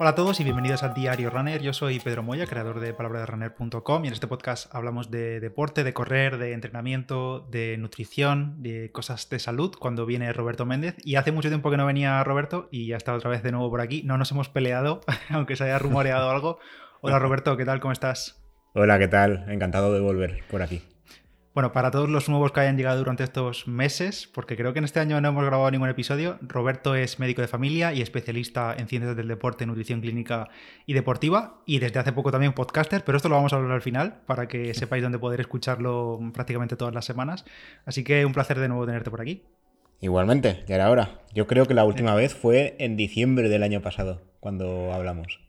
Hola a todos y bienvenidos al Diario Runner. Yo soy Pedro Moya, creador de palabraderunner.com y en este podcast hablamos de deporte, de correr, de entrenamiento, de nutrición, de cosas de salud cuando viene Roberto Méndez. Y hace mucho tiempo que no venía Roberto y ya está otra vez de nuevo por aquí. No nos hemos peleado, aunque se haya rumoreado algo. Hola Roberto, ¿qué tal? ¿Cómo estás? Hola, ¿qué tal? Encantado de volver por aquí. Bueno, para todos los nuevos que hayan llegado durante estos meses, porque creo que en este año no hemos grabado ningún episodio, Roberto es médico de familia y especialista en ciencias del deporte, nutrición clínica y deportiva, y desde hace poco también podcaster, pero esto lo vamos a hablar al final para que sepáis dónde poder escucharlo prácticamente todas las semanas. Así que un placer de nuevo tenerte por aquí. Igualmente, ya era hora. Yo creo que la última vez fue en diciembre del año pasado, cuando hablamos.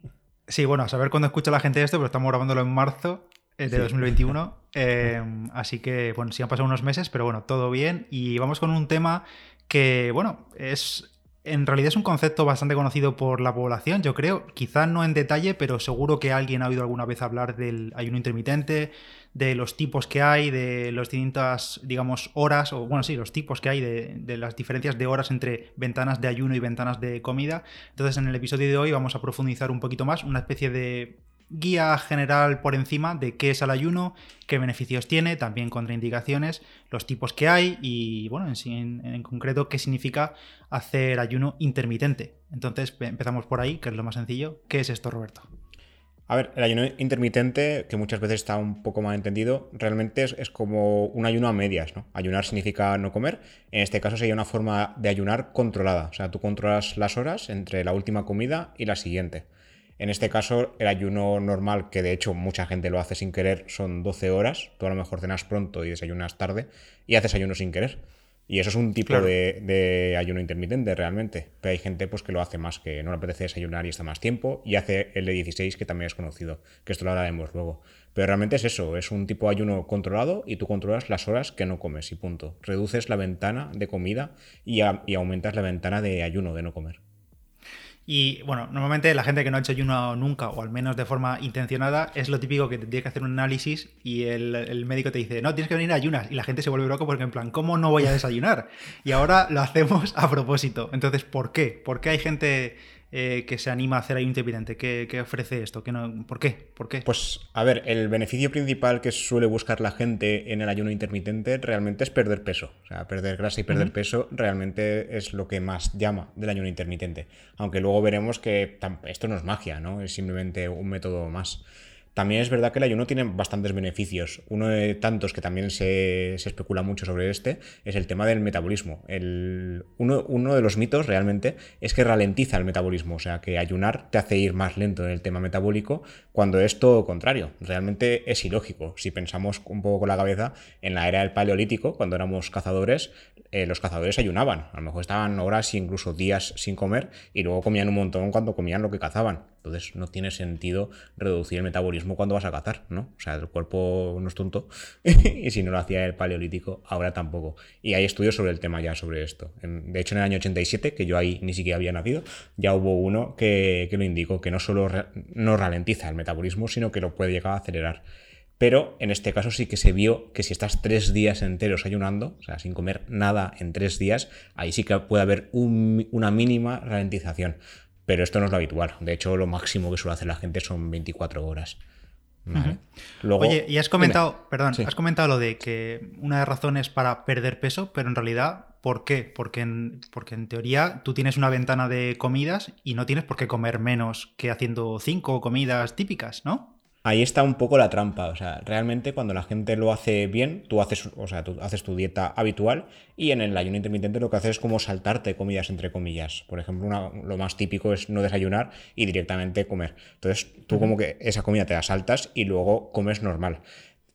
Sí, bueno, a saber cuándo escucha la gente esto, pero estamos grabándolo en marzo de 2021. Eh, así que, bueno, sí han pasado unos meses, pero bueno, todo bien. Y vamos con un tema que, bueno, es. En realidad es un concepto bastante conocido por la población, yo creo. Quizá no en detalle, pero seguro que alguien ha oído alguna vez hablar del ayuno intermitente, de los tipos que hay, de las distintas, digamos, horas, o bueno, sí, los tipos que hay, de, de, las diferencias de horas entre ventanas de ayuno y ventanas de comida. Entonces, en el episodio de hoy vamos a profundizar un poquito más, una especie de guía general por encima de qué es el ayuno, qué beneficios tiene, también contraindicaciones, los tipos que hay y, bueno, en, en, concreto, qué significa hacer ayuno intermitente. Entonces, empezamos por ahí, que es lo más sencillo. ¿Qué es esto, Roberto? A ver, el ayuno intermitente, que muchas veces está un poco mal entendido, realmente es, es, como un ayuno a medias, ¿no? Ayunar significa no comer. En este caso sería una forma de ayunar controlada. O sea, tú controlas las horas entre la última comida y la siguiente. En este caso, el ayuno normal, que de hecho mucha gente lo hace sin querer, son 12 horas. Tú a lo mejor cenas pronto y desayunas tarde y haces ayuno sin querer. Y eso es un tipo claro. de, de, ayuno intermitente realmente. Pero hay gente pues, que lo hace más, que no le apetece desayunar y está más tiempo. Y hace el de 16, que también es conocido, que esto lo hablaremos luego. Pero realmente es eso, es un tipo de ayuno controlado y tú controlas las horas que no comes y punto. Reduces la ventana de comida y, a, y aumentas la ventana de ayuno de no comer. Y bueno, normalmente la gente que no ha hecho ayuno nunca, o al menos de forma intencionada, es lo típico que te tiene que hacer un análisis y el, el, médico te dice, no, tienes que venir a ayunas. Y la gente se vuelve loco porque en plan, ¿cómo no voy a desayunar? Y ahora lo hacemos a propósito. Entonces, ¿por qué? ¿Por qué hay gente eh, que se anima a hacer ayuno intermitente? ¿Qué, qué ofrece esto? ¿Qué no, ¿Por qué? ¿Por qué? Pues, a ver, el beneficio principal que suele buscar la gente en el ayuno intermitente realmente es perder peso. O sea, perder grasa y perder uh -huh. peso realmente es lo que más llama del ayuno intermitente. Aunque luego veremos que esto no es magia, ¿no? Es simplemente un método más. También es verdad que el ayuno tiene bastantes beneficios. Uno de tantos que también se, especula mucho sobre este es el tema del metabolismo. Uno, de los mitos realmente es que ralentiza el metabolismo, o sea que ayunar te hace ir más lento en el tema metabólico cuando es todo contrario. Realmente es ilógico. Si pensamos un poco con la cabeza, en la era del paleolítico, cuando éramos cazadores, eh, los cazadores ayunaban. A lo mejor estaban horas e incluso días sin comer y luego comían un montón cuando comían lo que cazaban. Entonces no tiene sentido reducir el metabolismo cuando vas a cazar, ¿no? O sea, el cuerpo no es tonto y si no lo hacía el paleolítico, ahora tampoco. Y hay estudios sobre el tema ya sobre esto. De hecho, en el año 87, que yo ahí ni siquiera había nacido, ya hubo uno que, lo indicó, que no solo no ralentiza el metabolismo, sino que lo puede llegar a acelerar. Pero en este caso sí que se vio que si estás tres días enteros ayunando, o sea, sin comer nada en tres días, ahí sí que puede haber un, una mínima ralentización. Pero esto no es lo habitual. De hecho, lo máximo que suele hacer la gente son 24 horas. ¿Vale? Uh -huh. Luego, Oye, y has comentado, dime. perdón, sí. has comentado lo de que una de las razones es para perder peso, pero en realidad, ¿por qué? Porque en, porque en teoría tú tienes una ventana de comidas y no tienes por qué comer menos que haciendo cinco comidas típicas, ¿no? Ahí está un poco la trampa, o sea, realmente cuando la gente lo hace bien, tú haces, o sea, tú haces tu dieta habitual y en el ayuno intermitente lo que haces es como saltarte comidas entre comillas. Por ejemplo, una, lo más típico es no desayunar y directamente comer. Entonces, tú como que esa comida te la saltas y luego comes normal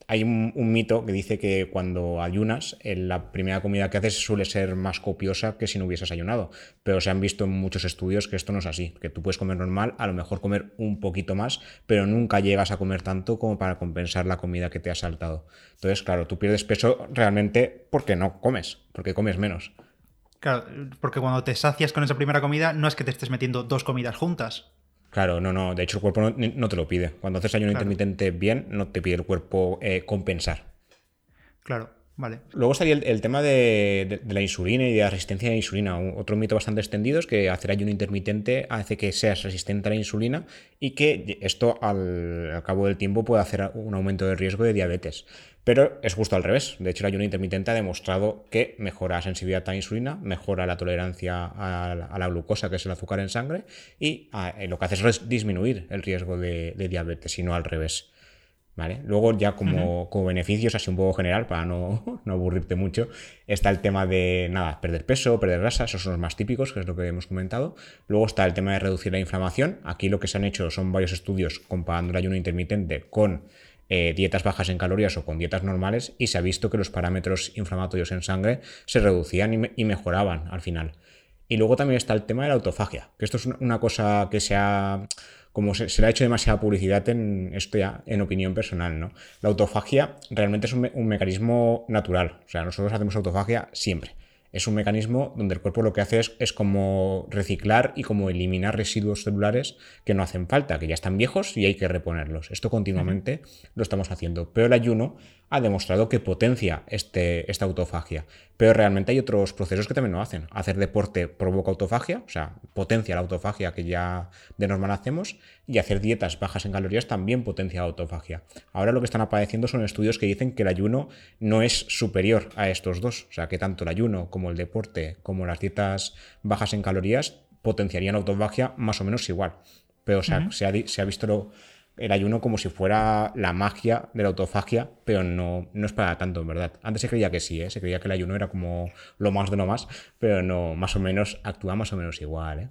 hay un, mito que dice que cuando ayunas, la primera comida que haces suele ser más copiosa que si no hubieses ayunado. Pero se han visto en muchos estudios que esto no es así, que tú puedes comer normal, a lo mejor comer un poquito más, pero nunca llegas a comer tanto como para compensar la comida que te has saltado. Entonces, claro, tú pierdes peso realmente porque no comes, porque comes menos. Claro, porque cuando te sacias con esa primera comida, no es que te estés metiendo dos comidas juntas, Claro, no, no. De hecho, el cuerpo no, no te lo pide. Cuando haces ayuno claro. intermitente bien, no te pide el cuerpo eh, compensar. Claro. Vale. Luego estaría el, tema de, la insulina y de la resistencia a la insulina. otro mito bastante extendido es que hacer ayuno intermitente hace que seas resistente a la insulina y que esto al, cabo del tiempo puede hacer un aumento de riesgo de diabetes. Pero es justo al revés. De hecho, el ayuno intermitente ha demostrado que mejora la sensibilidad a la insulina, mejora la tolerancia a la, glucosa, que es el azúcar en sangre, y ah, lo que hace es disminuir el riesgo de, de diabetes y no al revés. Luego ya como, beneficios, así un poco general, para no, aburrirte mucho, está el tema de, nada, perder peso, perder grasa, esos son los más típicos, que es lo que hemos comentado. Luego está el tema de reducir la inflamación. Aquí lo que se han hecho son varios estudios comparando el ayuno intermitente con eh, dietas bajas en calorías o con dietas normales y se ha visto que los parámetros inflamatorios en sangre se reducían y, mejoraban al final. Y luego también está el tema de la autofagia, que esto es una cosa que se ha como se, le ha hecho demasiada publicidad en esto ya en opinión personal, ¿no? La autofagia realmente es un, un mecanismo natural. O sea, nosotros hacemos autofagia siempre es un mecanismo donde el cuerpo lo que hace es, como reciclar y como eliminar residuos celulares que no hacen falta, que ya están viejos y hay que reponerlos. Esto continuamente lo estamos haciendo. Pero el ayuno ha demostrado que potencia este, esta autofagia. Pero realmente hay otros procesos que también lo hacen. Hacer deporte provoca autofagia, o sea, potencia la autofagia que ya de normal hacemos, y hacer dietas bajas en calorías también potencia la autofagia. Ahora lo que están apareciendo son estudios que dicen que el ayuno no es superior a estos dos, o sea, que tanto el ayuno como el deporte, como las dietas bajas en calorías, potenciarían autofagia más o menos igual. Pero o sea, se, ha, se ha visto lo, el ayuno como si fuera la magia de la autofagia, pero no, no es para tanto, en verdad. Antes se creía que sí, ¿eh? se creía que el ayuno era como lo más de lo más, pero no, más o menos actúa más o menos igual. ¿eh?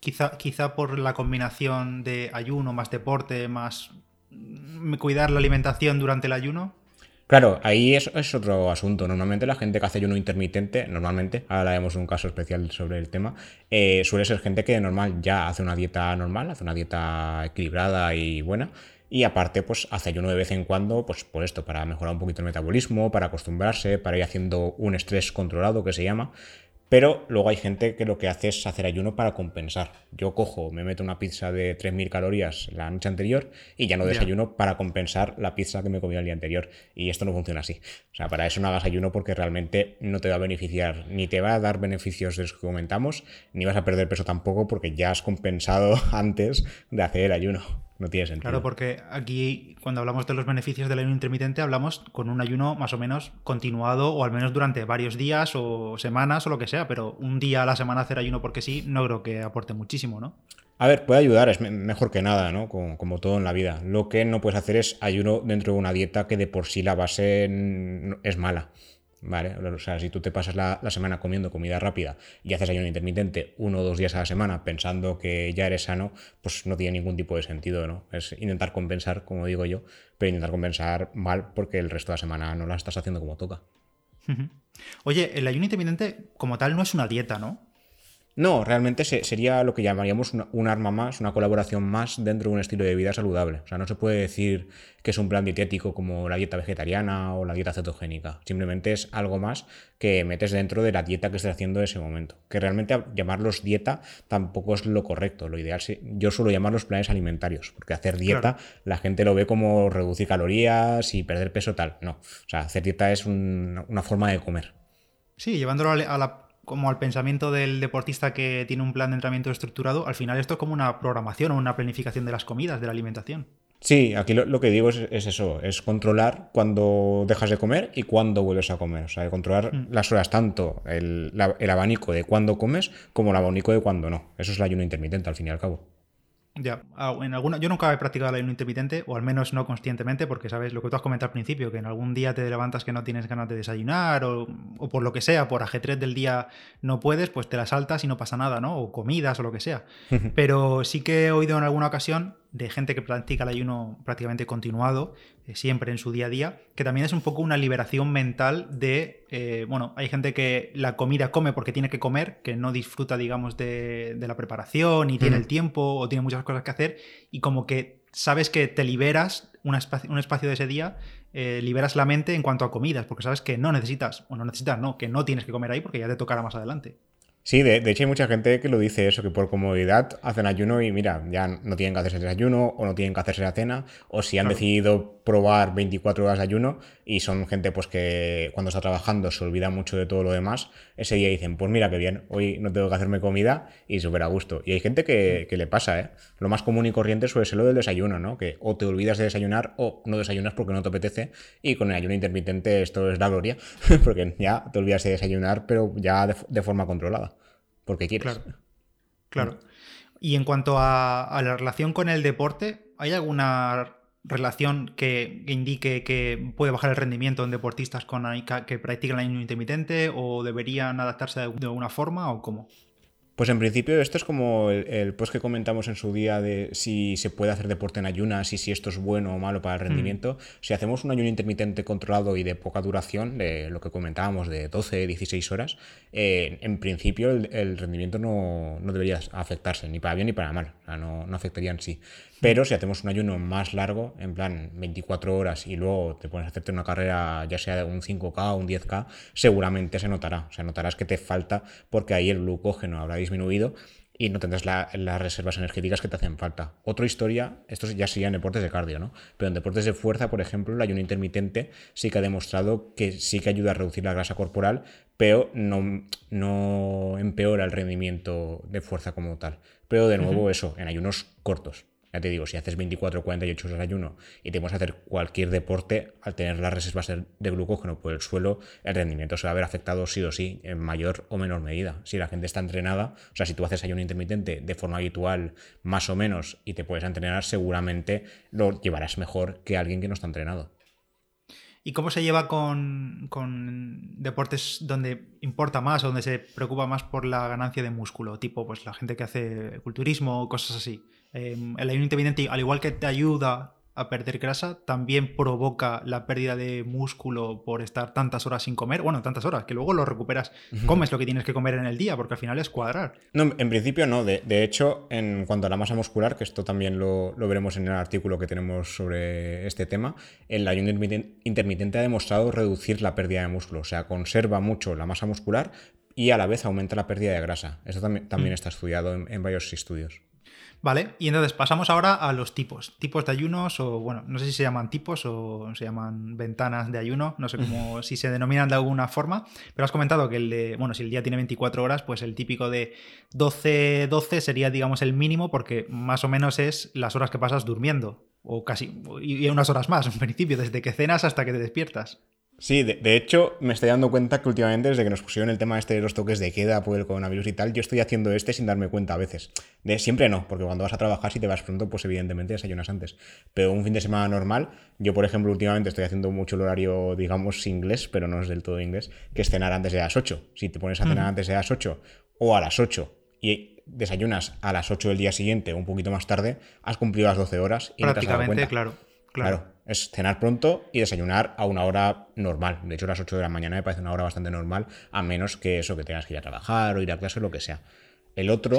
Quizá, quizá por la combinación de ayuno más deporte, más mm, cuidar la alimentación durante el ayuno. Claro, ahí es, es, otro asunto. Normalmente la gente que hace ayuno intermitente, normalmente, ahora haremos un caso especial sobre el tema, eh, suele ser gente que normal ya hace una dieta normal, hace una dieta equilibrada y buena. Y aparte, pues hace ayuno de vez en cuando, pues por esto, para mejorar un poquito el metabolismo, para acostumbrarse, para ir haciendo un estrés controlado que se llama. Pero luego hay gente que lo que hace es hacer ayuno para compensar. Yo cojo, me meto una pizza de 3.000 calorías la noche anterior y ya no desayuno para compensar la pizza que me comí el día anterior. Y esto no funciona así. O sea, para eso no hagas ayuno porque realmente no te va a beneficiar, ni te va a dar beneficios de los que comentamos, ni vas a perder peso tampoco porque ya has compensado antes de hacer el ayuno. No tiene sentido. Claro, porque aquí cuando hablamos de los beneficios del ayuno intermitente hablamos con un ayuno más o menos continuado o al menos durante varios días o semanas o lo que sea, pero un día a la semana hacer ayuno porque sí, no creo que aporte muchísimo, ¿no? A ver, puede ayudar, es mejor que nada, ¿no? Como, como, todo en la vida. Lo que no puedes hacer es ayuno dentro de una dieta que de por sí la base es mala. ¿Vale? O sea, si tú te pasas la, semana comiendo comida rápida y haces ayuno intermitente uno o dos días a la semana pensando que ya eres sano, pues no tiene ningún tipo de sentido, ¿no? Es intentar compensar, como digo yo, pero intentar compensar mal porque el resto de la semana no la estás haciendo como toca. Oye, el ayuno intermitente como tal no es una dieta, ¿no? No, realmente sería lo que llamaríamos un arma más, una colaboración más dentro de un estilo de vida saludable. O sea, no se puede decir que es un plan dietético como la dieta vegetariana o la dieta cetogénica. Simplemente es algo más que metes dentro de la dieta que estés haciendo en ese momento. Que realmente llamarlos dieta tampoco es lo correcto. Lo ideal, yo suelo llamarlos planes alimentarios, porque hacer dieta la gente lo ve como reducir calorías y perder peso tal. No, o sea, hacer dieta es una forma de comer. Sí, llevándolo a la como al pensamiento del deportista que tiene un plan de entrenamiento estructurado, al final esto es como una programación o una planificación de las comidas, de la alimentación. Sí, aquí lo, que digo es, eso, es controlar cuando dejas de comer y cuándo vuelves a comer. O sea, controlar mm. las horas, tanto el, el abanico de cuándo comes como el abanico de cuándo no. Eso es el ayuno intermitente, al fin y al cabo. Ya, ah, en alguna, yo nunca he practicado el ayuno intermitente, o al menos no conscientemente, porque sabes lo que tú has comentado al principio, que en algún día te levantas que no tienes ganas de desayunar, o, o por lo que sea, por ajetrez del día no puedes, pues te la saltas y no pasa nada, ¿no? O comidas o lo que sea. Pero sí que he oído en alguna ocasión de gente que practica el ayuno prácticamente continuado, siempre en su día a día, que también es un poco una liberación mental de, eh, bueno, hay gente que la comida come porque tiene que comer, que no disfruta, digamos, de, la preparación y tiene el tiempo o tiene muchas cosas que hacer y como que sabes que te liberas un espacio, un espacio de ese día, eh, liberas la mente en cuanto a comidas, porque sabes que no necesitas, o no necesitas, no, que no tienes que comer ahí porque ya te tocará más adelante. Sí, de, hecho hay mucha gente que lo dice eso, que por comodidad hacen ayuno y mira, ya no tienen que hacerse el desayuno o no tienen que hacerse la cena, o si han decidido probar 24 horas de ayuno y son gente pues que cuando está trabajando se olvida mucho de todo lo demás. Ese día dicen, pues mira qué bien, hoy no tengo que hacerme comida y súper a gusto. Y hay gente que, le pasa, ¿eh? Lo más común y corriente suele ser lo del desayuno, ¿no? Que o te olvidas de desayunar o no desayunas porque no te apetece y con el ayuno intermitente esto es la gloria, porque ya te olvidas de desayunar pero ya de, forma controlada, porque quieres. Claro. claro. Y en cuanto a la relación con el deporte, ¿hay alguna relación que, indique que puede bajar el rendimiento en deportistas con, que practican el ayuno intermitente o deberían adaptarse de alguna forma o cómo? Pues en principio esto es como el, post que comentamos en su día de si se puede hacer deporte en ayunas y si esto es bueno o malo para el mm. rendimiento. Si hacemos un ayuno intermitente controlado y de poca duración, de lo que comentábamos de 12, 16 horas, eh, en principio el, rendimiento no, debería afectarse ni para bien ni para mal, no, no afectaría en sí. Pero si hacemos un ayuno más largo, en plan 24 horas, y luego te pones a hacerte una carrera, ya sea de un 5K o un 10K, seguramente se notará. O sea, notarás que te falta porque ahí el glucógeno habrá disminuido y no tendrás las reservas energéticas que te hacen falta. Otra historia, esto ya sería en deportes de cardio, ¿no? Pero en deportes de fuerza, por ejemplo, el ayuno intermitente sí que ha demostrado que sí que ayuda a reducir la grasa corporal, pero no, no empeora el rendimiento de fuerza como tal. Pero de nuevo, eso, en ayunos cortos. Ya te digo, si haces 24 o 48 horas de ayuno y te vas a hacer cualquier deporte, al tener las reservas de glucógeno por el suelo, el rendimiento se va a ver afectado sí o sí, en mayor o menor medida. Si la gente está entrenada, o sea, si tú haces ayuno intermitente de forma habitual, más o menos, y te puedes entrenar, seguramente lo llevarás mejor que alguien que no está entrenado. ¿Y cómo se lleva con, deportes donde importa más, donde se preocupa más por la ganancia de músculo? Tipo, pues la gente que hace culturismo o cosas así. Em, el ayuno al igual que te ayuda a perder grasa, también provoca la pérdida de músculo por estar tantas horas sin comer. Bueno, tantas horas, que luego lo recuperas. Comes lo que tienes que comer en el día, porque al final es cuadrar. No, en principio no. De, hecho, en cuanto a la masa muscular, que esto también lo, veremos en el artículo que tenemos sobre este tema, el ayuno intermitente ha demostrado reducir la pérdida de músculo. O sea, conserva mucho la masa muscular y a la vez aumenta la pérdida de grasa. Esto también, también mm. está estudiado en varios estudios. Vale, y entonces pasamos ahora a los tipos. Tipos de ayunos, o bueno, no sé si se llaman tipos o se llaman ventanas de ayuno, no sé cómo, si se denominan de alguna forma, pero has comentado que el de, bueno, si el día tiene 24 horas, pues el típico de 12, 12 sería, digamos, el mínimo, porque más o menos es las horas que pasas durmiendo, o casi, y unas horas más, en principio, desde que cenas hasta que te despiertas. Sí, de, hecho, me estoy dando cuenta que últimamente, desde que nos pusieron el tema este de los toques de queda por el coronavirus y tal, yo estoy haciendo este sin darme cuenta a veces. De siempre no, porque cuando vas a trabajar, si te vas pronto, pues evidentemente desayunas antes. Pero un fin de semana normal, yo por ejemplo, últimamente estoy haciendo mucho el horario, digamos, inglés, pero no es del todo inglés, que es cenar antes de las 8. Si te pones a cenar antes de las 8 o a las 8 y desayunas a las 8 del día siguiente o un poquito más tarde, has cumplido las 12 horas y Prácticamente, no te has dado cuenta. claro. claro. Es cenar pronto y desayunar a una hora normal. De hecho, las 8 de la mañana me parece una hora bastante normal, a menos que eso, que tengas que ir a trabajar o ir a clase o lo que sea. El otro.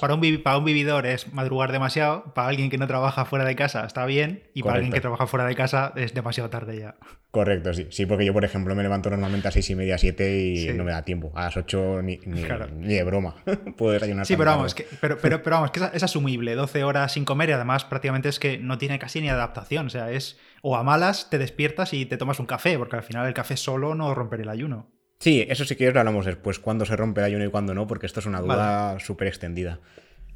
para, un, vividor es madrugar demasiado. Para alguien que no trabaja fuera de casa está bien. Y para alguien que trabaja fuera de casa es demasiado tarde ya. Correcto, sí. Sí, porque yo, por ejemplo, me levanto normalmente a seis y media, siete y no me da tiempo. A las 8 ni, ni, de broma. Puedo desayunar. Sí, pero vamos, que, pero, pero, pero, vamos, que es, asumible. 12 horas sin comer y además prácticamente es que no tiene casi ni adaptación. O sea, es. O a malas te despiertas y te tomas un café, porque al final el café solo no romper el ayuno. Sí, eso sí que lo hablamos después, cuándo se rompe el ayuno y cuándo no, porque esto es una duda súper extendida.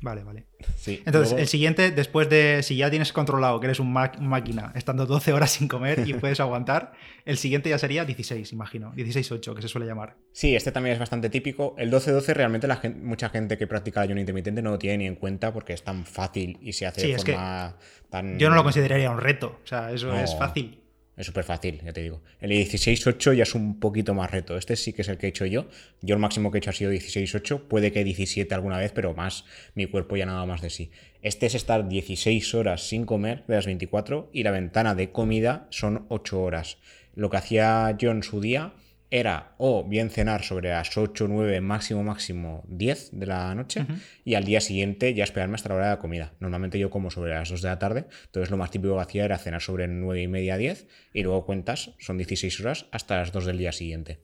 Vale, vale. Sí, Entonces, el siguiente, después de, si ya tienes controlado que eres un máquina, estando 12 horas sin comer y puedes aguantar, el siguiente ya sería 16, imagino. 16-8, que se suele llamar. Sí, este también es bastante típico. El 12-12 realmente la gente, mucha gente que practica el ayuno intermitente no lo tiene ni en cuenta porque es tan fácil y se hace de forma tan... Yo no lo consideraría un reto, o sea, eso es fácil. Es súper fácil, ya te digo. El 16.8 ya es un poquito más reto. Este sí que es el que he hecho yo. Yo el máximo que he hecho ha sido 16.8. Puede que 17 alguna vez, pero más mi cuerpo ya nada más de sí. Este es estar 16 horas sin comer de las 24 y la ventana de comida son 8 horas. Lo que hacía yo en su día era o bien cenar sobre las 8, 9, máximo, máximo 10 de la noche y al día siguiente ya esperarme hasta la hora de la comida. Normalmente yo como sobre las 2 de la tarde, entonces lo más típico que hacía era cenar sobre 9 y media, 10 y luego cuentas, son 16 horas hasta las 2 del día siguiente.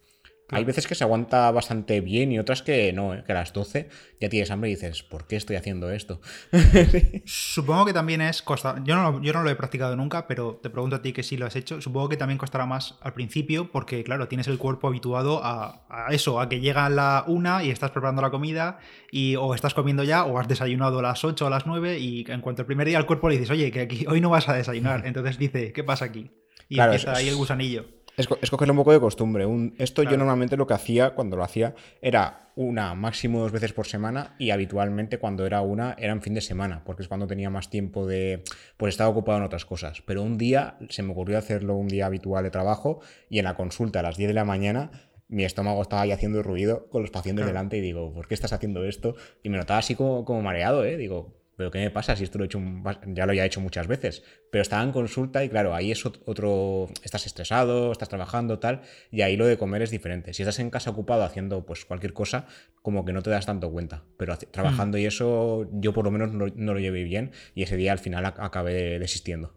Hay veces que se aguanta bastante bien y otras que no, ¿eh? que a las 12 ya tienes hambre y dices, ¿por qué estoy haciendo esto? Supongo que también es costa. Yo no, yo no lo he practicado nunca, pero te pregunto a ti que sí lo has hecho. Supongo que también costará más al principio, porque claro, tienes el cuerpo habituado a, eso, a que llega la una y estás preparando la comida, y o estás comiendo ya, o has desayunado a las 8 o a las 9, y en cuanto el primer día al cuerpo le dices, oye, que aquí hoy no vas a desayunar. Entonces dice, ¿qué pasa aquí? Y empieza ahí el gusanillo. Es, cogerlo un poco de costumbre. esto yo normalmente lo que hacía cuando lo hacía era una, máximo dos veces por semana y habitualmente cuando era una era en fin de semana, porque es cuando tenía más tiempo de... pues estaba ocupado en otras cosas. Pero un día se me ocurrió hacerlo un día habitual de trabajo y en la consulta a las 10 de la mañana mi estómago estaba ahí haciendo ruido con los pacientes delante y digo, ¿por qué estás haciendo esto? Y me notaba así como, como mareado, ¿eh? Digo, pero ¿qué me pasa si esto lo he hecho ya lo he hecho muchas veces? Pero estaba en consulta y claro, ahí es otro, estás estresado, estás trabajando, tal, y ahí lo de comer es diferente. Si estás en casa ocupado haciendo pues cualquier cosa, como que no te das tanto cuenta, pero trabajando mm. y eso yo por lo menos no, lo llevé bien y ese día al final acabé desistiendo.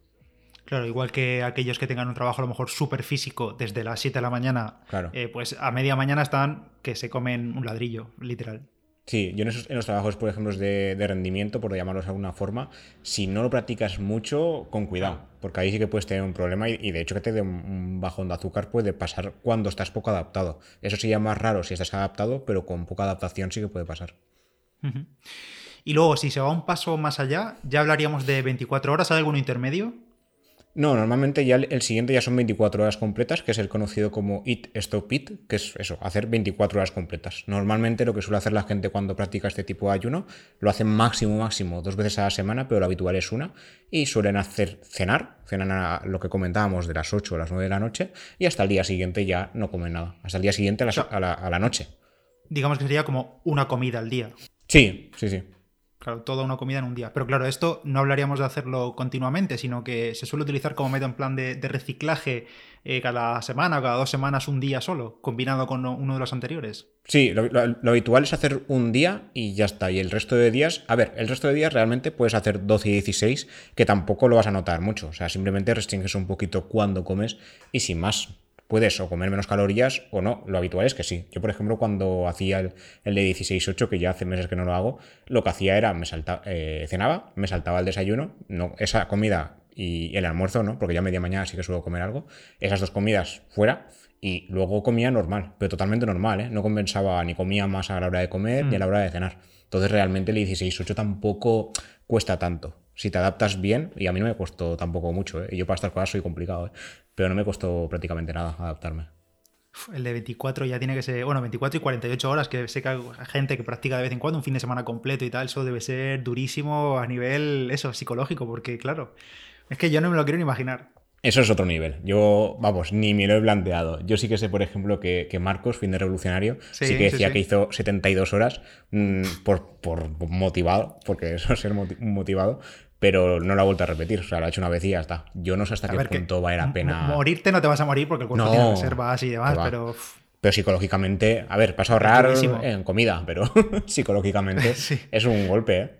Claro, igual que aquellos que tengan un trabajo a lo mejor súper físico desde las 7 de la mañana, eh, pues a media mañana están que se comen un ladrillo, literal. Sí, yo en, los trabajos, por ejemplo, de, rendimiento, por llamarlos de alguna forma, si no lo practicas mucho, con cuidado, porque ahí sí que puedes tener un problema y, de hecho que te dé un bajón de azúcar puede pasar cuando estás poco adaptado. Eso sería más raro si estás adaptado, pero con poca adaptación sí que puede pasar. Y luego, si se va un paso más allá, ya hablaríamos de 24 horas, ¿hay alguno intermedio? No, normalmente ya el, siguiente ya son 24 horas completas, que es el conocido como Eat Stop Eat, que es eso, hacer 24 horas completas. Normalmente lo que suele hacer la gente cuando practica este tipo de ayuno, lo hacen máximo, máximo dos veces a la semana, pero lo habitual es una, y suelen hacer cenar, cenan a lo que comentábamos de las 8 a las 9 de la noche, y hasta el día siguiente ya no comen nada, hasta el día siguiente a la, a la noche. Digamos que sería como una comida al día. Sí, sí, sí. Claro, toda una comida en un día. Pero claro, esto no hablaríamos de hacerlo continuamente, sino que se suele utilizar como método en plan de, reciclaje eh, cada semana, cada dos semanas, un día solo, combinado con uno de los anteriores. Sí, lo, habitual es hacer un día y ya está. Y el resto de días, a ver, el resto de días realmente puedes hacer 12 y 16, que tampoco lo vas a notar mucho. O sea, simplemente restringes un poquito cuando comes y sin más puedes o comer menos calorías o no. Lo habitual es que sí. Yo, por ejemplo, cuando hacía el, el de 16-8, que ya hace meses que no lo hago, lo que hacía era, me saltaba, eh, cenaba, me saltaba el desayuno, no, esa comida y el almuerzo, ¿no? Porque ya media mañana sí que suelo comer algo. Esas dos comidas fuera y luego comía normal, pero totalmente normal, ¿eh? No compensaba ni comía más a la hora de comer ni a la mm. hora de cenar. Entonces realmente el 16-8 tampoco cuesta tanto. Si te adaptas bien, y a mí no me costó tampoco mucho, ¿eh? yo para estas cosas soy complicado, ¿eh? Pero no me costó prácticamente nada adaptarme. El de 24 ya tiene que ser, bueno, 24 y 48 horas, que sé que hay gente que practica de vez en cuando un fin de semana completo y tal, eso debe ser durísimo a nivel, eso, psicológico, porque claro, es que yo no me lo quiero ni imaginar. Eso es otro nivel. Yo, vamos, ni me lo he planteado. Yo sí que sé, por ejemplo, que, Marcos, fin de revolucionario, sí, que decía que hizo 72 horas mm, por, por motivado, porque eso es ser motivado, pero no lo ha vuelto a repetir. O sea, lo ha hecho una vez y ya está. Yo no sé hasta qué punto vale la pena. Morirte no te vas a morir porque el cuerpo tiene reservas y demás, pero. Pero psicológicamente, a ver, vas a ahorrar en comida, pero psicológicamente es un golpe, ¿eh?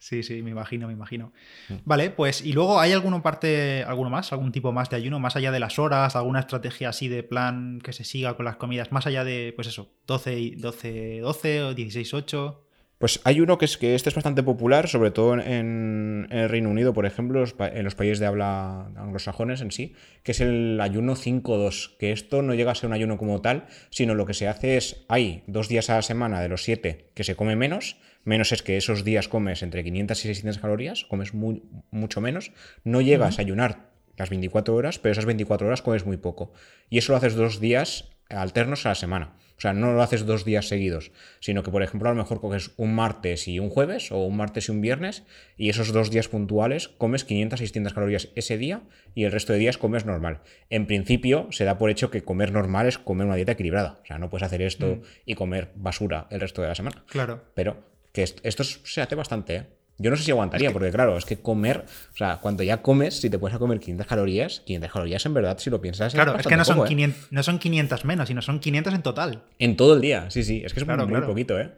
Sí, sí, me imagino, me imagino. Mm. Vale, pues, y luego, ¿hay alguna parte, alguno más, algún tipo más de ayuno, más allá de las horas, alguna estrategia así de plan que se siga con las comidas, más allá de, pues eso, 12, 12, 12 o 16, 8? Pues hay uno que es que este es bastante popular, sobre todo en, el Reino Unido, por ejemplo, en los países de habla anglosajones en sí, que es el ayuno 5-2, que esto no llega a ser un ayuno como tal, sino lo que se hace es, hay dos días a la semana de los siete que se come menos, menos es que esos días comes entre 500 y 600 calorías, comes mucho menos, no llegas a ayunar las 24 horas, pero esas 24 horas comes muy poco. Y eso lo haces dos días alternos a la semana. O sea, no lo haces dos días seguidos, sino que, por ejemplo, a lo mejor coges un martes y un jueves, o un martes y un viernes, y esos dos días puntuales comes 500, 600 calorías ese día y el resto de días comes normal. En principio, se da por hecho que comer normal es comer una dieta equilibrada. O sea, no puedes hacer esto mm. y comer basura el resto de la semana. Claro. Pero que esto se hace bastante, ¿eh? Yo no sé si aguantaría, porque claro, es que comer, o sea, cuando ya comes, si te puedes a comer 500 calorías, 500 calorías en verdad, si lo piensas. Claro, es, que no son, 500, ¿eh? no son 500 menos, sino son 500 en total. En todo el día, sí, sí, es que es muy, poquito, ¿eh?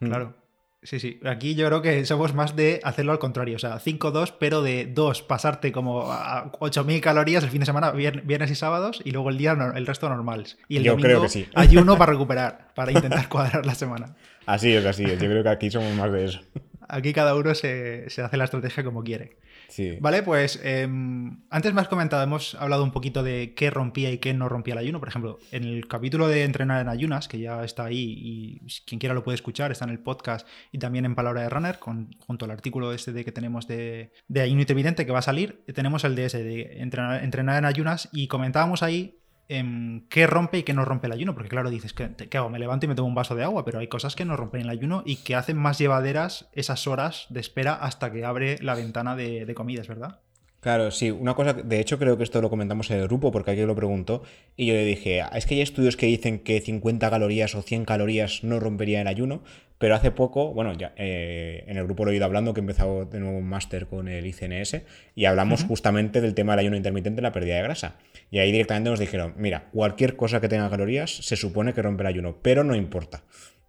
Mm. Claro. Sí, sí. Aquí yo creo que somos más de hacerlo al contrario. O sea, 5-2, pero de 2 pasarte como a 8.000 calorías el fin de semana, viernes y sábados, y luego el día el resto normales. Y el yo domingo creo que sí. hay uno para recuperar, para intentar cuadrar la semana. Así es, así es. Yo creo que aquí somos más de eso. Aquí cada uno se, se hace la estrategia como quiere. Sí. Vale, pues em, antes me has comentado, hemos hablado un poquito de qué rompía y qué no rompía el ayuno. Por ejemplo, en el capítulo de entrenar en ayunas, que ya está ahí y quien quiera lo puede escuchar, está en el podcast y también en Palabra de Runner, con, junto al artículo este de que tenemos de, de ayuno intermitente que va a salir, tenemos el de ese, de entrenar, entrenar en ayunas y comentábamos ahí qué rompe y qué no rompe el ayuno. Porque claro, dices, ¿qué, ¿qué, hago? Me levanto y me tomo un vaso de agua, pero hay cosas que no rompen el ayuno y que hacen más llevaderas esas horas de espera hasta que abre la ventana de comidas, ¿verdad? Claro, sí, una cosa, de hecho creo que esto lo comentamos en el grupo porque alguien lo preguntó y yo le dije, es que hay estudios que dicen que 50 calorías o 100 calorías no rompería el ayuno, pero hace poco, bueno, ya eh, en el grupo lo he ido hablando que he empezado de nuevo un máster con el ICNS y hablamos justamente del tema del ayuno intermitente y la pérdida de grasa. Y ahí directamente nos dijeron, mira, cualquier cosa que tenga calorías se supone que rompe el ayuno, pero no importa.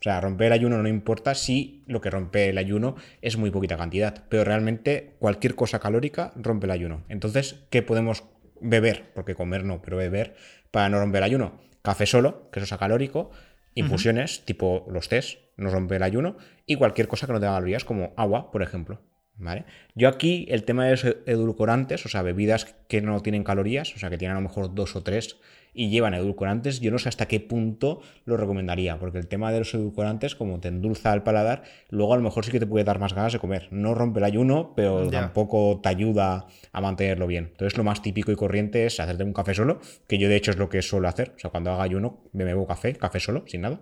Sea, romper el ayuno no importa si lo que rompe el ayuno es muy poquita cantidad, pero realmente cualquier cosa calórica rompe el ayuno. Entonces, ¿qué podemos beber? Porque comer no, pero beber para no romper el ayuno. Café solo, que eso es calórico, infusiones tipo los tés, no rompe el ayuno, y cualquier cosa que no tenga calorías, como agua, por ejemplo. ¿Vale? Yo aquí el tema de los edulcorantes, o sea, bebidas que no tienen calorías, o sea, que tienen a lo mejor dos o tres y llevan edulcorantes, yo no sé hasta qué punto lo recomendaría, porque el tema de los edulcorantes, como te endulza el paladar, luego a lo mejor sí que te puede dar más ganas de comer. No rompe el ayuno, pero tampoco te ayuda a mantenerlo bien. Entonces lo más típico y corriente es hacerte un café solo, que yo de hecho es lo que suelo hacer. O sea, cuando haga ayuno me bebo café, café solo, sin nada.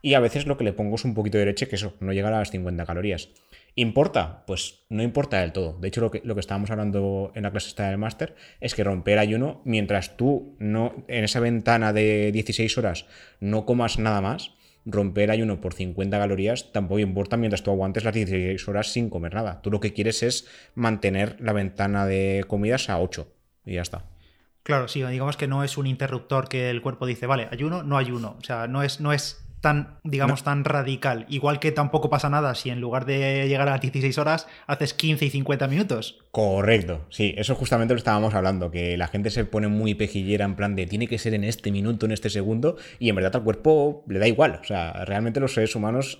Y a veces lo que le pongo es un poquito de leche, que eso, no llega a las 50 calorías. ¿Importa? Pues no importa del todo. De hecho, lo que, lo que estábamos hablando en la clase esta del máster es que romper ayuno, mientras tú no, en esa ventana de 16 horas no comas nada más, romper ayuno por 50 calorías tampoco importa mientras tú aguantes las 16 horas sin comer nada. Tú lo que quieres es mantener la ventana de comidas a 8 y ya está. Claro, sí, digamos que no es un interruptor que el cuerpo dice, vale, ayuno, no ayuno. O sea, no es, no es tan, digamos, tan radical. Igual que tampoco pasa nada si en lugar de llegar a las 16 horas haces 15 y 50 minutos. Correcto, sí, eso justamente lo estábamos hablando, que la gente se pone muy pejillera en plan de tiene que ser en este minuto, en este segundo, y en verdad al cuerpo le da igual. O sea, realmente los seres humanos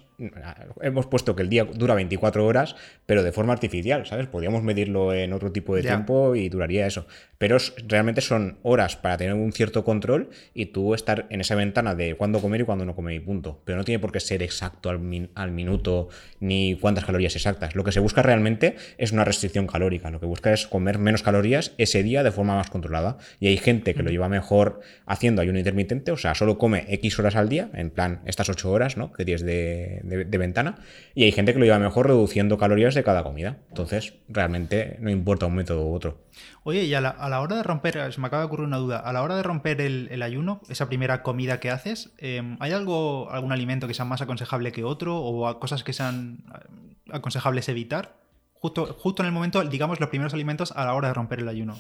hemos puesto que el día dura 24 horas, pero de forma artificial, ¿sabes? Podríamos medirlo en otro tipo de tiempo y duraría eso. Pero realmente son horas para tener un cierto control y tú estar en esa ventana de cuándo comer y cuándo no comer y punto. Pero no tiene por qué ser exacto al, al minuto ni cuántas calorías exactas. Lo que se busca realmente es una restricción calórica. Lo que busca es comer menos calorías ese día de forma más controlada. Y hay gente que lo lleva mejor haciendo ayuno intermitente, o sea, solo come X horas al día, en plan estas 8 horas, ¿no? Que tienes de de, ventana. Y hay gente que lo lleva mejor reduciendo calorías de cada comida. Entonces, realmente no importa un método u otro. Oye, y a la, hora de romper, se me acaba de ocurrir una duda, a la hora de romper el, ayuno, esa primera comida que haces, em, ¿hay algo, algún alimento que sea más aconsejable que otro o cosas que sean eh, aconsejables evitar? Justo, justo en el momento, digamos, los primeros alimentos a la hora de romper el ayuno.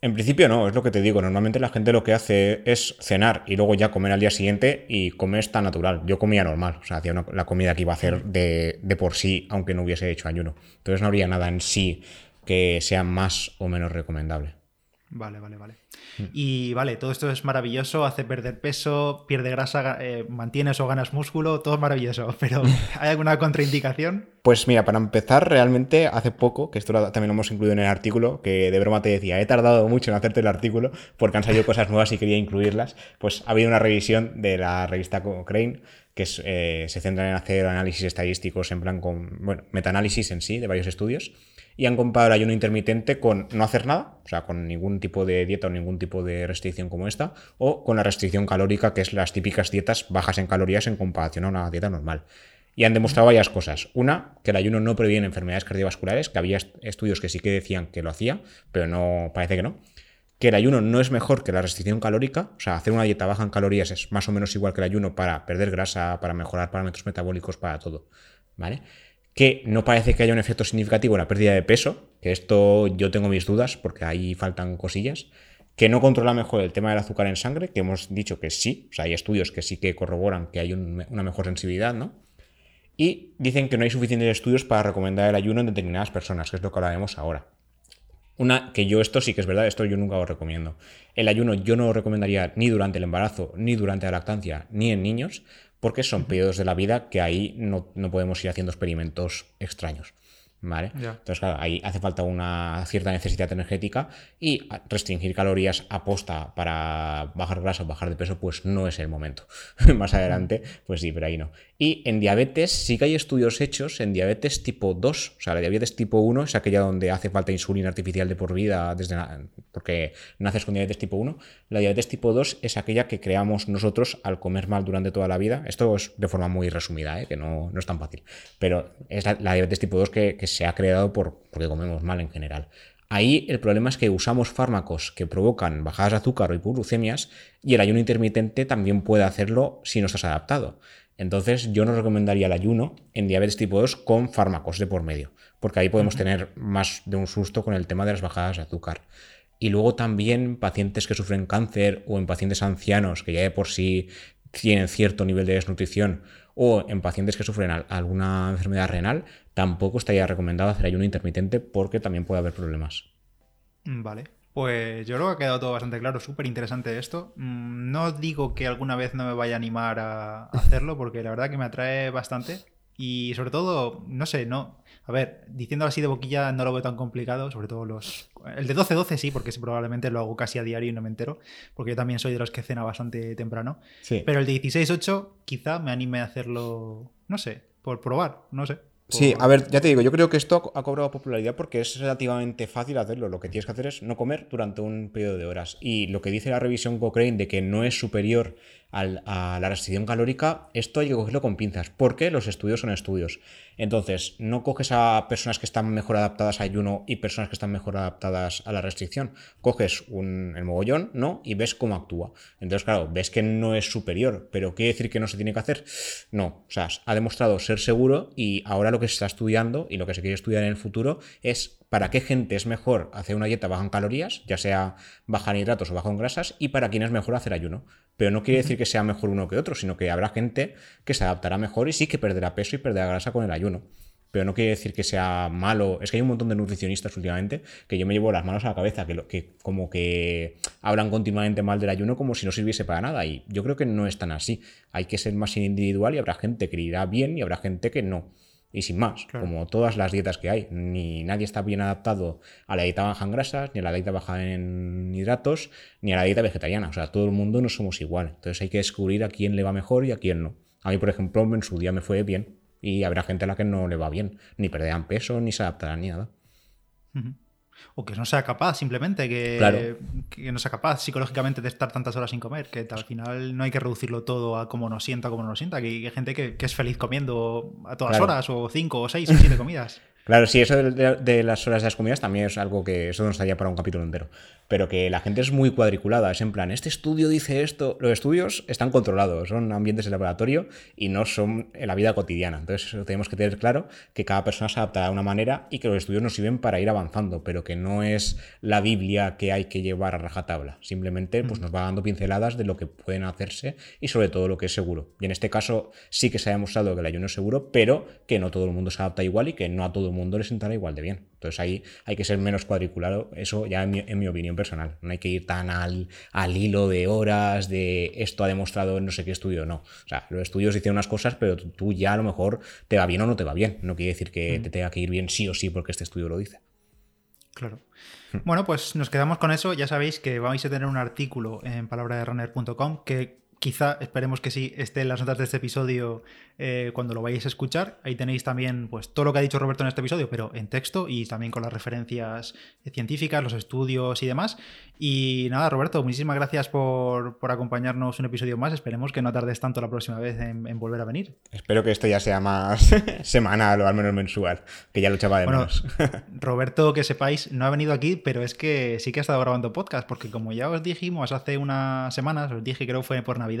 En principio no, es lo que te digo. Normalmente la gente lo que hace es cenar y luego ya comer al día siguiente y comer está natural. Yo comía normal, o sea, hacía la comida que iba a hacer de, de por sí, aunque no hubiese hecho ayuno. Entonces no habría nada en sí que sea más o menos recomendable. Vale, vale, vale. Mm. Y vale, todo esto es maravilloso, hace perder peso, pierde grasa, eh, mantienes o ganas músculo, todo es maravilloso, pero ¿hay alguna contraindicación? Pues mira, para empezar, realmente hace poco, que esto también lo hemos incluido en el artículo, que de broma te decía, he tardado mucho en hacerte el artículo porque han salido cosas nuevas y quería incluirlas, pues ha habido una revisión de la revista Cochrane que eh, se centra en hacer análisis estadísticos en plan con, bueno, metaanálisis en sí de varios estudios y han comparado el ayuno intermitente con no hacer nada, o sea, con ningún tipo de dieta o ningún tipo de restricción como esta, o con la restricción calórica, que es las típicas dietas bajas en calorías en comparación a una dieta normal. Y han demostrado varias cosas. Una, que el ayuno no previene enfermedades cardiovasculares, que había estudios que sí que decían que lo hacía, pero no parece que no. Que el ayuno no es mejor que la restricción calórica, o sea, hacer una dieta baja en calorías es más o menos igual que el ayuno para perder grasa, para mejorar parámetros metabólicos, para todo. ¿Vale? Que no parece que haya un efecto significativo en la pérdida de peso, que esto yo tengo mis dudas porque ahí faltan cosillas, que no controla mejor el tema del azúcar en sangre, que hemos dicho que sí, o sea, hay estudios que sí que corroboran que hay una mejor sensibilidad, ¿no? Y dicen que no hay suficientes estudios para recomendar el ayuno en determinadas personas, que es lo que hablaremos ahora. Una, que yo esto sí que es verdad, esto yo nunca lo recomiendo. El ayuno yo no lo recomendaría ni durante el embarazo, ni durante la lactancia, ni en niños, porque son periodos de la vida que ahí no, no podemos ir haciendo experimentos extraños. ¿Vale? Entonces, claro, ahí hace falta una cierta necesidad energética y restringir calorías a posta para bajar grasa o bajar de peso, pues no es el momento. Más adelante, pues sí, pero ahí no. Y en diabetes sí que hay estudios hechos en diabetes tipo 2, o sea, la diabetes tipo 1 es aquella donde hace falta insulina artificial de por vida desde porque naces con diabetes tipo 1. La diabetes tipo 2 es aquella que creamos nosotros al comer mal durante toda la vida. Esto es de forma muy resumida, ¿eh? que no, es tan fácil. Pero es la, diabetes tipo 2 que, que se ha creado por, porque comemos mal en general. Ahí el problema es que usamos fármacos que provocan bajadas de azúcar o hipoglucemias y el ayuno intermitente también puede hacerlo si no estás adaptado. Entonces yo no recomendaría el ayuno en diabetes tipo 2 con fármacos de por medio, porque ahí podemos tener más de un susto con el tema de las bajadas de azúcar. Y luego también pacientes que sufren cáncer o en pacientes ancianos que ya de por sí tienen cierto nivel de desnutrición o en pacientes que sufren alguna enfermedad renal, tampoco estaría recomendado hacer ayuno intermitente porque también puede haber problemas. Mm, vale. Pues yo creo que ha quedado todo bastante claro, súper interesante esto. Mm, no digo que alguna vez no me vaya a animar a hacerlo, porque la verdad que me atrae bastante. Y sobre todo, no sé, no. A ver, diciéndolo así de boquilla no lo veo tan complicado, sobre todo los. El de 12-12 sí, porque probablemente lo hago casi a diario y no me entero, porque yo también soy de los que cena bastante temprano. Sí. Pero el de 16-8 quizá me anime a hacerlo, no sé, por probar, no sé. Sí, a ver, ya te digo, yo creo que esto ha cobrado popularidad porque es relativamente fácil hacerlo. Lo que tienes que hacer es no comer durante un periodo de horas. Y lo que dice la revisión Cochrane de que no es superior a la restricción calórica, esto hay que cogerlo con pinzas, porque los estudios son estudios. Entonces, no coges a personas que están mejor adaptadas a ayuno y personas que están mejor adaptadas a la restricción. Coges un, el mogollón, ¿no? Y ves cómo actúa. Entonces, claro, ves que no es superior, pero ¿quiere decir que no se tiene que hacer? No. O sea, ha demostrado ser seguro y ahora lo que se está estudiando y lo que se quiere estudiar en el futuro es para qué gente es mejor hacer una dieta baja en calorías, ya sea baja en hidratos o baja en grasas, y para quién es mejor hacer ayuno. Pero no quiere decir que sea mejor uno que otro, sino que habrá gente que se adaptará mejor y sí que perderá peso y perderá grasa con el ayuno. Pero no quiere decir que sea malo. Es que hay un montón de nutricionistas últimamente que yo me llevo las manos a la cabeza, que, que como que hablan continuamente mal del ayuno como si no sirviese para nada. Y yo creo que no es tan así. Hay que ser más individual y habrá gente que irá bien y habrá gente que no. Y sin más, como todas las dietas que hay, ni nadie está bien adaptado a la dieta baja en grasas, ni a la dieta baja en hidratos, ni a la dieta vegetariana. O sea, todo el mundo no somos igual. Entonces hay que descubrir a quién le va mejor y a quién no. A mí, por ejemplo, en su día me fue bien. Y habrá gente a la que no le va bien. Ni perderán peso, ni se adaptarán, ni nada o que no sea capaz simplemente, que, que, no sea capaz psicológicamente de estar tantas horas sin comer, que al final no hay que reducirlo todo a cómo nos sienta, cómo no nos sienta, que hay gente que, es feliz comiendo a todas horas, o cinco, o seis, o siete comidas. Claro, sí, eso de, las horas de las comidas también es algo que eso nos estaría para un capítulo entero. Pero que la gente es muy cuadriculada, es en plan, este estudio dice esto. Los estudios están controlados, son ambientes de laboratorio y no son en la vida cotidiana. Entonces, tenemos que tener claro que cada persona se adapta de una manera y que los estudios nos sirven para ir avanzando, pero que no es la Biblia que hay que llevar a rajatabla. Simplemente pues, nos va dando pinceladas de lo que pueden hacerse y sobre todo lo que es seguro. Y en este caso sí que se ha demostrado que el ayuno es seguro, pero que no todo el mundo se adapta igual y que no a todo el mundo le sentará igual de bien. Entonces ahí hay que ser menos cuadriculado, eso ya en mi, opinión personal. No hay que ir tan al, al, hilo de horas, de esto ha demostrado en no sé qué estudio, no. O sea, los estudios dicen unas cosas, pero tú ya a lo mejor te va bien o no te va bien. No quiere decir que te tenga que ir bien sí o sí porque este estudio lo dice. Claro. Bueno, pues nos quedamos con eso. Ya sabéis que vais a tener un artículo en palabraderunner.com que quizá, esperemos que sí, esté en las notas de este episodio eh, cuando lo vayáis a escuchar. Ahí tenéis también pues, todo lo que ha dicho Roberto en este episodio, pero en texto y también con las referencias científicas, los estudios y demás. Y nada, Roberto, muchísimas gracias por, acompañarnos un episodio más. Esperemos que no tardes tanto la próxima vez en, volver a venir. Espero que esto ya sea más semanal o al menos mensual, que ya lo echaba de menos. Roberto, que sepáis, no ha venido aquí, pero es que sí que ha estado grabando podcast, porque como ya os dijimos hace unas semanas, os dije, creo que fue por Navidad.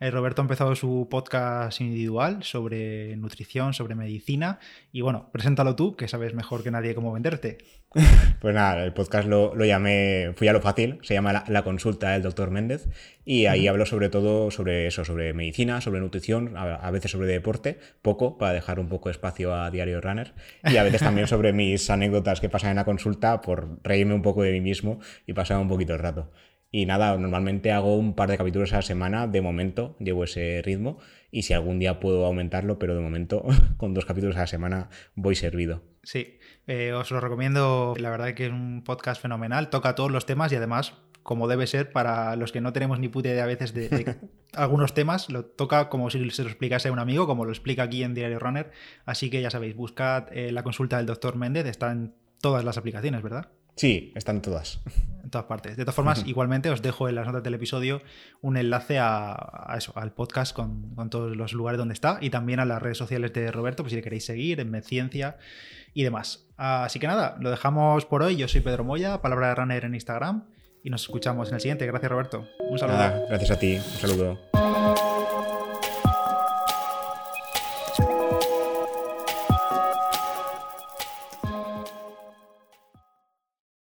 Eh, Roberto ha empezado su podcast individual sobre nutrición, sobre medicina. Y bueno, preséntalo tú, que sabes mejor que nadie cómo venderte. Pues nada, el podcast lo, llamé, fui a lo fácil, se llama La, consulta del doctor Méndez. Y ahí hablo sobre todo sobre eso, sobre medicina, sobre nutrición, a, veces sobre deporte, poco, para dejar un poco de espacio a Diario Runner. Y a veces también sobre mis anécdotas que pasan en la consulta por reírme un poco de mí mismo y pasar un poquito el rato. Y nada, normalmente hago un par de capítulos a la semana, de momento llevo ese ritmo y si algún día puedo aumentarlo, pero de momento con dos capítulos a la semana voy servido. Sí, eh, os lo recomiendo, la verdad que es un podcast fenomenal, toca todos los temas y además, como debe ser, para los que no tenemos ni puta idea a veces de, algunos temas, lo toca como si se lo explicase a un amigo, como lo explica aquí en Diario Runner. Así que ya sabéis, buscad eh, la consulta del doctor Méndez, está en todas las aplicaciones, ¿verdad? Sí, están todas. En todas partes. De todas formas, igualmente os dejo en las notas del episodio un enlace a, eso, al podcast con, todos los lugares donde está y también a las redes sociales de Roberto, pues si le queréis seguir, en MedCiencia y demás. Así que nada, lo dejamos por hoy. Yo soy Pedro Moya, Palabra de Runner en Instagram y nos escuchamos en el siguiente. Gracias, Roberto. Un saludo. gracias a ti. Un saludo.